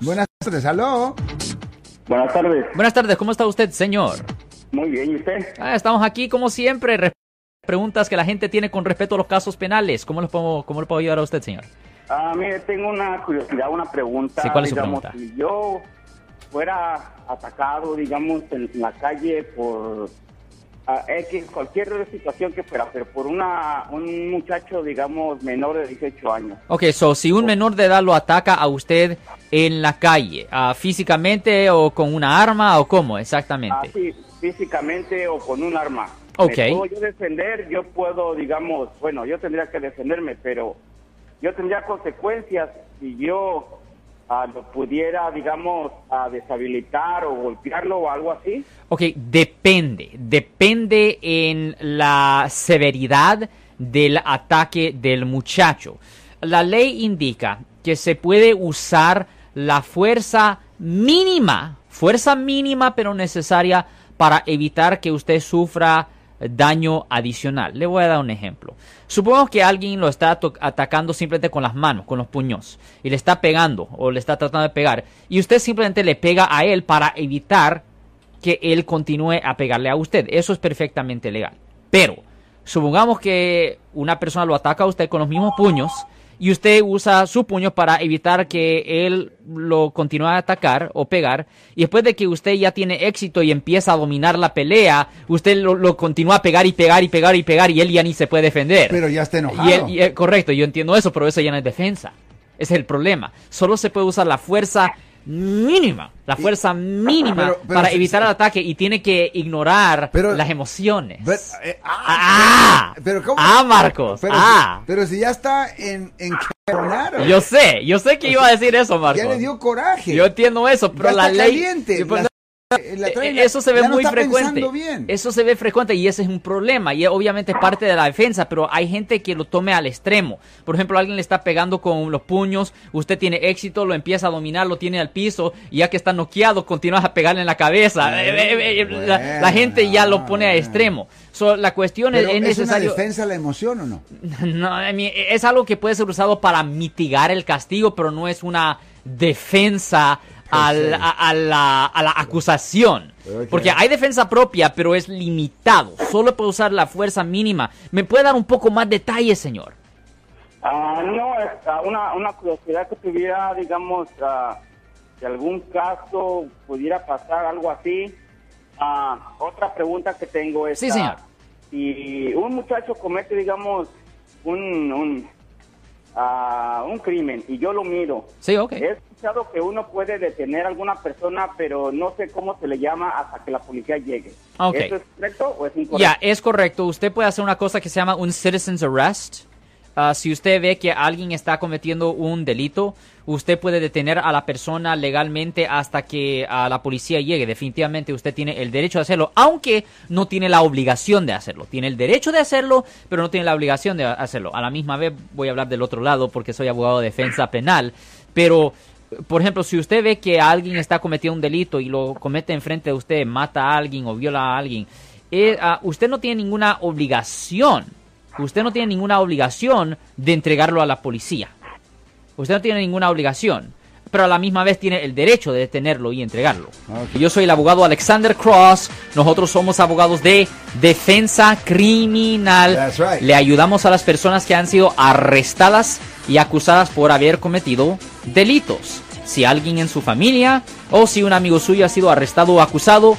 Buenas tardes, aló. Buenas tardes. Buenas tardes, ¿cómo está usted, señor? Muy bien, ¿y usted? Ah, estamos aquí, como siempre, re- preguntas que la gente tiene con respecto a los casos penales. ¿Cómo le puedo, cómo le puedo ayudar a usted, señor? Ah, mire, tengo una curiosidad, una pregunta. Sí, ¿cuál es su digamos, pregunta? Si yo fuera atacado, digamos, en la calle por ah, X, cualquier situación que fuera, pero por una un muchacho, digamos, menor de 18 años. Ok, so, si un menor de edad lo ataca a usted en la calle, ah, físicamente o con una arma o cómo exactamente? Así, físicamente o con un arma. Ok. ¿Me puedo yo defender? Yo puedo, digamos, bueno, yo tendría que defenderme, pero yo tendría consecuencias si yo lo pudiera, digamos, deshabilitar o golpearlo o algo así. Ok, depende. Depende en la severidad del ataque del muchacho. La ley indica que se puede usar la fuerza mínima, fuerza mínima pero necesaria para evitar que usted sufra daño adicional. Le voy a dar un ejemplo. Supongamos que alguien lo está atacando simplemente con las manos, con los puños, y le está pegando o le está tratando de pegar, y usted simplemente le pega a él para evitar que él continúe a pegarle a usted. Eso es perfectamente legal. Pero, supongamos que una persona lo ataca a usted con los mismos puños y usted usa su puño para evitar que él lo continúe a atacar o pegar. Y después de que usted ya tiene éxito y empieza a dominar la pelea, usted lo, lo continúa a pegar y pegar y pegar y pegar y él ya ni se puede defender. Pero ya está enojado. Y él- y él- correcto, yo entiendo eso, pero eso ya no es defensa. Ese es el problema. Solo se puede usar la fuerza mínima, la fuerza mínima pero- pero para evitar el ataque y tiene que ignorar Pero- las emociones. Pero, eh, ah, pero ¿cómo? ah, Marcos, Pero, ah. si, pero si ya está en, en Yo sé, yo sé que iba a decir eso, Marcos. ya le dio coraje. Yo entiendo eso, pero la ley caliente, la- la trae- Eh, Eso se ve no muy frecuente. Eso se ve frecuente y ese es un problema. Y obviamente es parte de la defensa, pero hay gente que lo tome al extremo. Por ejemplo, alguien le está pegando con los puños, usted tiene éxito, lo empieza a dominar, lo tiene al piso, y ya que está noqueado, continúas a pegarle en la cabeza. Eh, eh, eh, la, la gente ya lo pone a Bueno. extremo. So, la cuestión es, Pero es ¿Es una defensa la emoción o no? No, es algo que puede ser usado para mitigar el castigo, pero no es una defensa al- a, a la, a la acusación. Porque hay defensa propia, pero es limitado. Solo puede usar la fuerza mínima. ¿Me puede dar un poco más detalles, señor? Ah, no, es, ah, una, una curiosidad que tuviera, digamos, ah, si algún caso pudiera pasar algo así. Ah, otra pregunta que tengo es... Sí, señor. Si un muchacho comete, digamos, un, un, ah, un crimen y yo lo miro, Sí, ok. he escuchado que uno puede detener a alguna persona, pero no sé cómo se le llama hasta que la policía llegue. Ok. ¿Eso es correcto o es incorrecto? Ya, es correcto. Usted puede hacer una cosa que se llama un citizen's arrest. Ah, si usted ve que alguien está cometiendo un delito, usted puede detener a la persona legalmente hasta que ah, la policía llegue. Definitivamente usted tiene el derecho de hacerlo, aunque no tiene la obligación de hacerlo. Tiene el derecho de hacerlo, pero no tiene la obligación de hacerlo. A la misma vez voy a hablar del otro lado porque soy abogado de defensa penal, pero por ejemplo, si usted ve que alguien está cometiendo un delito y lo comete enfrente de usted, mata a alguien o viola a alguien, eh, ah, usted no tiene ninguna obligación, usted no tiene ninguna obligación de entregarlo a la policía. Usted no tiene ninguna obligación, pero a la misma vez tiene el derecho de detenerlo y entregarlo. Yo soy el abogado Alexander Cross, nosotros somos abogados de defensa criminal. Right. Le ayudamos a las personas que han sido arrestadas y acusadas por haber cometido delitos. Si alguien en su familia o si un amigo suyo ha sido arrestado o acusado,